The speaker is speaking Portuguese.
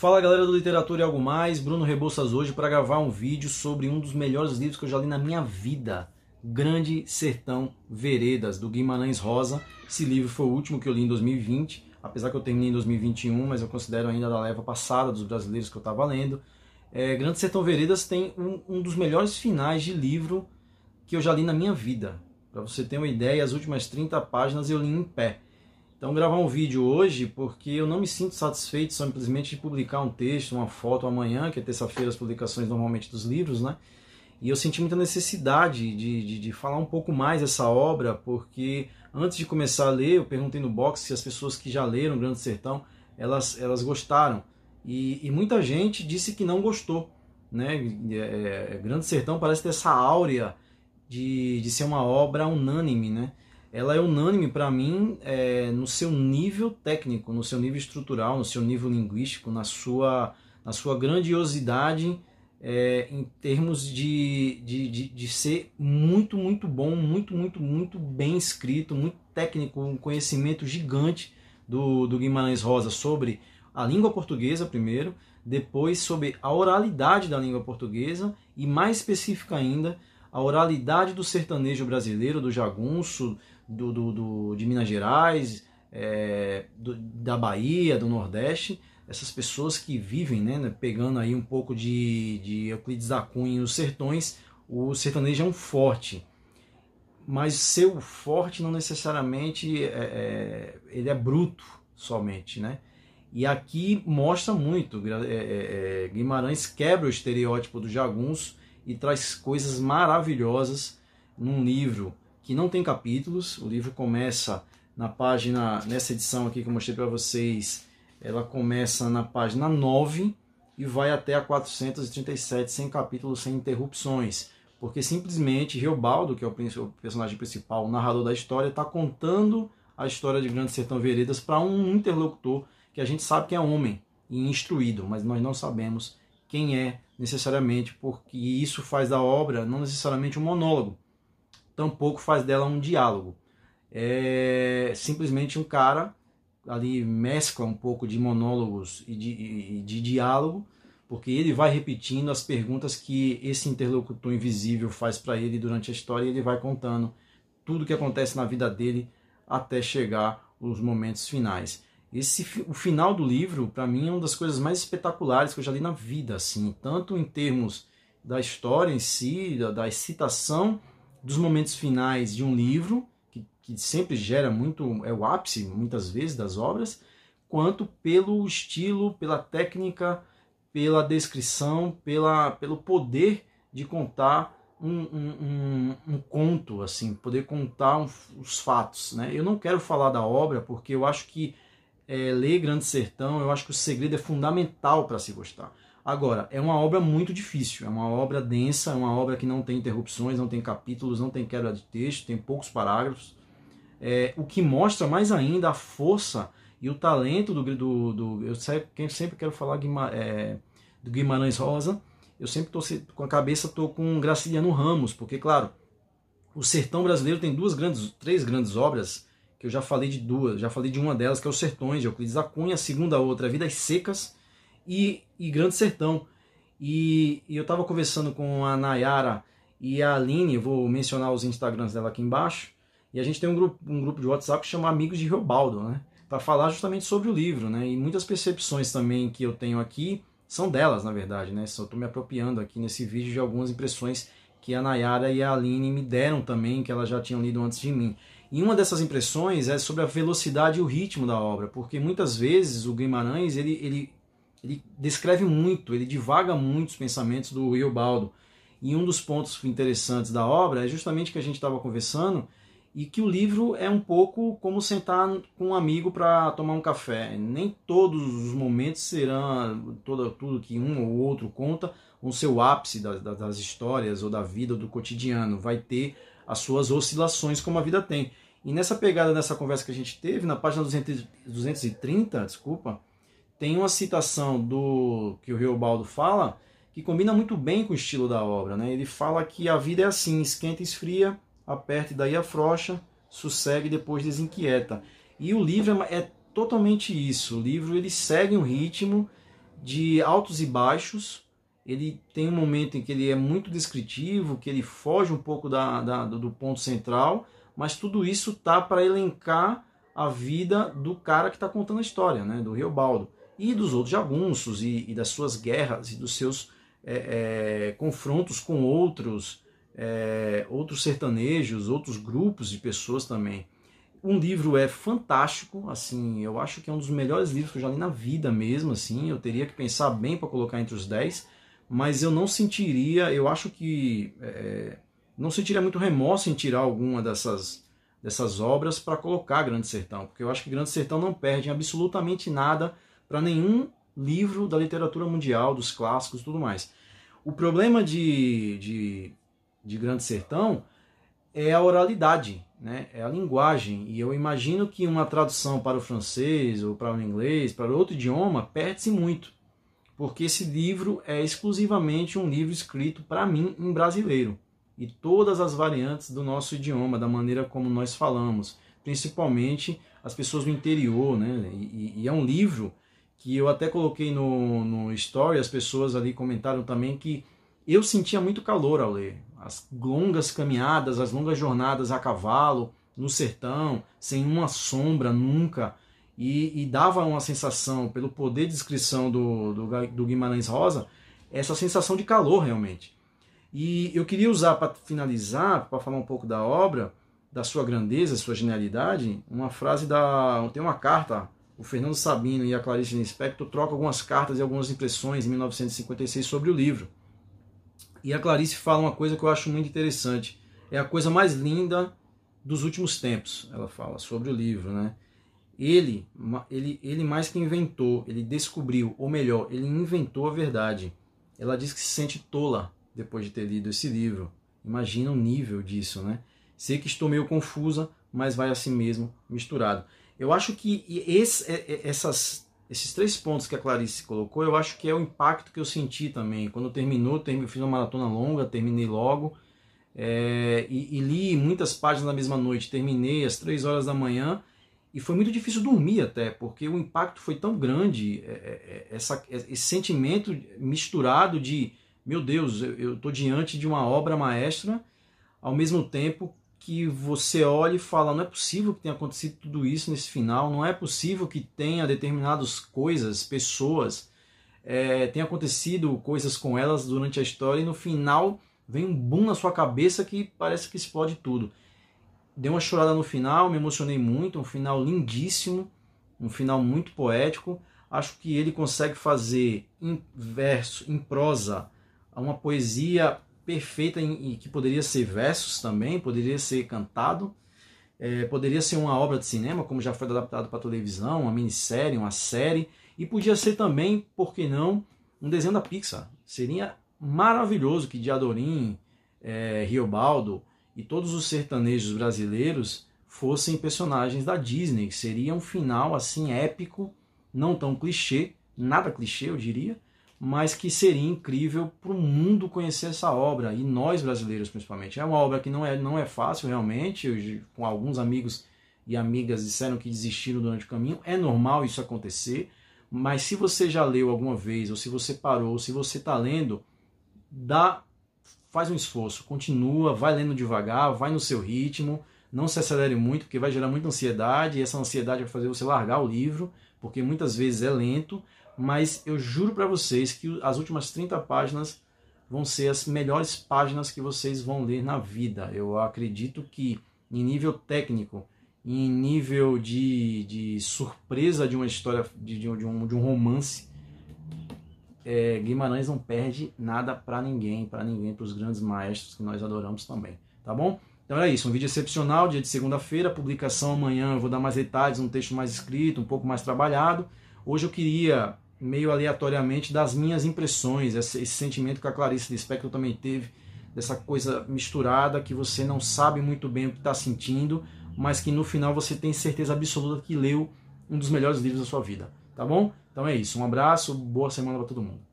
Fala galera do Literatura e Algo Mais, Bruno Rebouças hoje para gravar um vídeo sobre um dos melhores livros que eu já li na minha vida, Grande Sertão Veredas, do Guimarães Rosa. Esse livro foi o último que eu li em 2020, apesar que eu terminei em 2021, mas eu considero ainda da leva passada dos brasileiros que eu estava lendo. É, Grande Sertão Veredas tem um, um dos melhores finais de livro que eu já li na minha vida. Para você ter uma ideia, as últimas 30 páginas eu li em pé. Então, gravar um vídeo hoje porque eu não me sinto satisfeito simplesmente de publicar um texto, uma foto amanhã, que é terça-feira as publicações normalmente dos livros, né? E eu senti muita necessidade de, de, de, falar um pouco mais dessa obra, porque antes de começar a ler, eu perguntei no box se as pessoas que já leram Grande Sertão, elas, elas gostaram. E, e muita gente disse que não gostou. Né? É, é Grande Sertão parece ter essa áurea de, de ser uma obra unânime, né? Ela é unânime para mim é, no seu nível técnico, no seu nível estrutural, no seu nível linguístico, na sua, na sua grandiosidade é, em termos de, de, de, de, ser muito, muito bom, muito, muito, muito bem escrito, muito técnico, um conhecimento gigante do, do Guimarães Rosa sobre a língua portuguesa primeiro, depois sobre a oralidade da língua portuguesa e mais específica ainda a oralidade do sertanejo brasileiro, do jagunço, do, do, do de Minas Gerais, é, do, da Bahia, do Nordeste, essas pessoas que vivem, né, pegando aí um pouco de, de Euclides da Cunha e os sertões, o sertanejo é um forte. Mas ser o forte não necessariamente é, é, ele é bruto somente, né? E aqui mostra muito, é, é, é, Guimarães quebra o estereótipo do jagunço e traz coisas maravilhosas num livro que não tem capítulos. O livro começa na página, nessa edição aqui que eu mostrei para vocês, ela começa na página 9 e vai até a 437, sem capítulos, sem interrupções. Porque simplesmente Riobaldo, que é o personagem principal, o narrador da história, está contando a história de Grande Sertão Veredas para um interlocutor que a gente sabe que é homem e instruído, mas nós não sabemos quem é necessariamente, porque isso faz da obra não necessariamente um monólogo, tampouco faz dela um diálogo. É simplesmente um cara ali mescla um pouco de monólogos e de, e de diálogo, porque ele vai repetindo as perguntas que esse interlocutor invisível faz para ele durante a história e ele vai contando tudo o que acontece na vida dele até chegar os momentos finais. Esse o final do livro, para mim, é uma das coisas mais espetaculares que eu já li na vida, assim, tanto em termos da história em si, da, da excitação dos momentos finais de um livro, que, que sempre gera muito, é o ápice muitas vezes das obras, quanto pelo estilo, pela técnica, pela descrição, pela, pelo poder de contar um, um, um, um conto, assim, poder contar os fatos. Né? Eu não quero falar da obra porque eu acho que é, ler Grande Sertão, eu acho que o segredo é fundamental para se gostar. Agora, é uma obra muito difícil, é uma obra densa, é uma obra que não tem interrupções, não tem capítulos, não tem quebra de texto, tem poucos parágrafos. É, o que mostra mais ainda a força e o talento do. do, do eu sempre, sempre quero falar Guima, é, do Guimarães Rosa, eu sempre estou com a cabeça tô com Graciliano Ramos, porque, claro, o sertão brasileiro tem duas grandes, três grandes obras, que eu já falei de duas, já falei de uma delas, que é Os Sertões, de Euclides da Cunha, a segunda outra é Vidas Secas, e, e Grande Sertão. E, e eu estava conversando com a Nayara e a Aline, vou mencionar os Instagrams dela aqui embaixo, e a gente tem um grupo, um grupo de WhatsApp que chama Amigos de Riobaldo, né? Para falar justamente sobre o livro, né? E muitas percepções também que eu tenho aqui são delas, na verdade, né? Só estou me apropriando aqui nesse vídeo de algumas impressões que a Nayara e a Aline me deram também, que elas já tinham lido antes de mim. E uma dessas impressões é sobre a velocidade e o ritmo da obra, porque muitas vezes o Guimarães ele, ele ele descreve muito, ele divaga muito os pensamentos do Riobaldo. E um dos pontos interessantes da obra é justamente que a gente estava conversando e que o livro é um pouco como sentar com um amigo para tomar um café. Nem todos os momentos serão todo, tudo que um ou outro conta o seu ápice das, das histórias ou da vida ou do cotidiano. Vai ter as suas oscilações como a vida tem. E nessa pegada dessa conversa que a gente teve, na página 200, 230, desculpa, tem uma citação do que o Riobaldo fala que combina muito bem com o estilo da obra. Né? Ele fala que a vida é assim, esquenta e esfria, aperta e daí afrouxa, sossegue e depois desinquieta. E o livro é, é totalmente isso. O livro ele segue um ritmo de altos e baixos. Ele tem um momento em que ele é muito descritivo, que ele foge um pouco da, da do ponto central, mas tudo isso tá para elencar a vida do cara que está contando a história, né, do Riobaldo, e dos outros jagunços, e, e das suas guerras, e dos seus é, é, confrontos com outros, é, outros sertanejos, outros grupos de pessoas também. Um livro é fantástico, assim, eu acho que é um dos melhores livros que eu já li na vida mesmo, assim, eu teria que pensar bem para colocar entre os 10, mas eu não sentiria, eu acho que é, não sentiria muito remorso em tirar alguma dessas, dessas obras para colocar Grande Sertão, porque eu acho que Grande Sertão não perde absolutamente nada para nenhum livro da literatura mundial, dos clássicos tudo mais. O problema de, de, de Grande Sertão é a oralidade, né? é a linguagem. E eu imagino que uma tradução para o francês ou para o inglês, para outro idioma, perde-se muito. Porque esse livro é exclusivamente um livro escrito para mim em brasileiro. E todas as variantes do nosso idioma, da maneira como nós falamos, principalmente as pessoas do interior, né? E, e é um livro que eu até coloquei no, no story, as pessoas ali comentaram também que eu sentia muito calor ao ler. As longas caminhadas, as longas jornadas a cavalo, no sertão, sem uma sombra nunca, e, e dava uma sensação, pelo poder de descrição do, do, do Guimarães Rosa, essa sensação de calor realmente. E eu queria usar para finalizar, para falar um pouco da obra, da sua grandeza, sua genialidade, uma frase da. Tem uma carta o Fernando Sabino e a Clarice Lispector trocam algumas cartas e algumas impressões em 1956 sobre o livro. E a Clarice fala uma coisa que eu acho muito interessante. É a coisa mais linda dos últimos tempos, ela fala sobre o livro, né? Ele, ele, ele mais que inventou, ele descobriu, ou melhor, ele inventou a verdade. Ela diz que se sente tola depois de ter lido esse livro. Imagina o nível disso, né? Sei que estou meio confusa, mas vai assim mesmo, misturado. Eu acho que esse, é, é, essas, esses três pontos que a Clarice colocou, eu acho que é o impacto que eu senti também. Quando terminou, eu fiz uma maratona longa, terminei logo. É, e, e, li muitas páginas na mesma noite. Terminei às três horas da manhã e foi muito difícil dormir até, porque o impacto foi tão grande, é, é, essa, esse sentimento misturado de, meu Deus, eu estou diante de uma obra maestra, ao mesmo tempo que você olha e fala: não é possível que tenha acontecido tudo isso nesse final, não é possível que tenha determinadas coisas, pessoas, é, tenha acontecido coisas com elas durante a história e no final vem um boom na sua cabeça que parece que explode tudo. Dei uma chorada no final, me emocionei muito, um final lindíssimo, um final muito poético. Acho que ele consegue fazer em verso, em prosa, uma poesia perfeita e que poderia ser versos também, poderia ser cantado, é, poderia ser uma obra de cinema, como já foi adaptado para televisão, uma minissérie, uma série, e podia ser também, por que não, um desenho da Pixar. Seria maravilhoso que Diadorim, é, Riobaldo e todos os sertanejos brasileiros fossem personagens da Disney. Seria um final assim épico, não tão clichê, nada clichê, eu diria, mas que seria incrível para o mundo conhecer essa obra, e nós brasileiros principalmente. É uma obra que não é, não é fácil realmente, eu, com alguns amigos e amigas disseram que desistiram durante o caminho, é normal isso acontecer, mas se você já leu alguma vez, ou se você parou, ou se você está lendo, dá, faz um esforço, continua, vai lendo devagar, vai no seu ritmo, não se acelere muito, porque vai gerar muita ansiedade, e essa ansiedade vai fazer você largar o livro, porque muitas vezes é lento, mas eu juro para vocês que as últimas 30 páginas vão ser as melhores páginas que vocês vão ler na vida. Eu acredito que em nível técnico, em nível de, de surpresa de uma história, de, de, um, de um romance, é, Guimarães não perde nada para ninguém, para ninguém, para os grandes maestros que nós adoramos também, tá bom? Então é isso, um vídeo excepcional, dia de segunda-feira, publicação amanhã, eu vou dar mais detalhes, um texto mais escrito, um pouco mais trabalhado. Hoje eu queria meio aleatoriamente das minhas impressões, esse, esse sentimento que a Clarice Lispector também teve, dessa coisa misturada que você não sabe muito bem o que está sentindo, mas que no final você tem certeza absoluta que leu um dos melhores livros da sua vida, tá bom? Então é isso, um abraço, boa semana para todo mundo.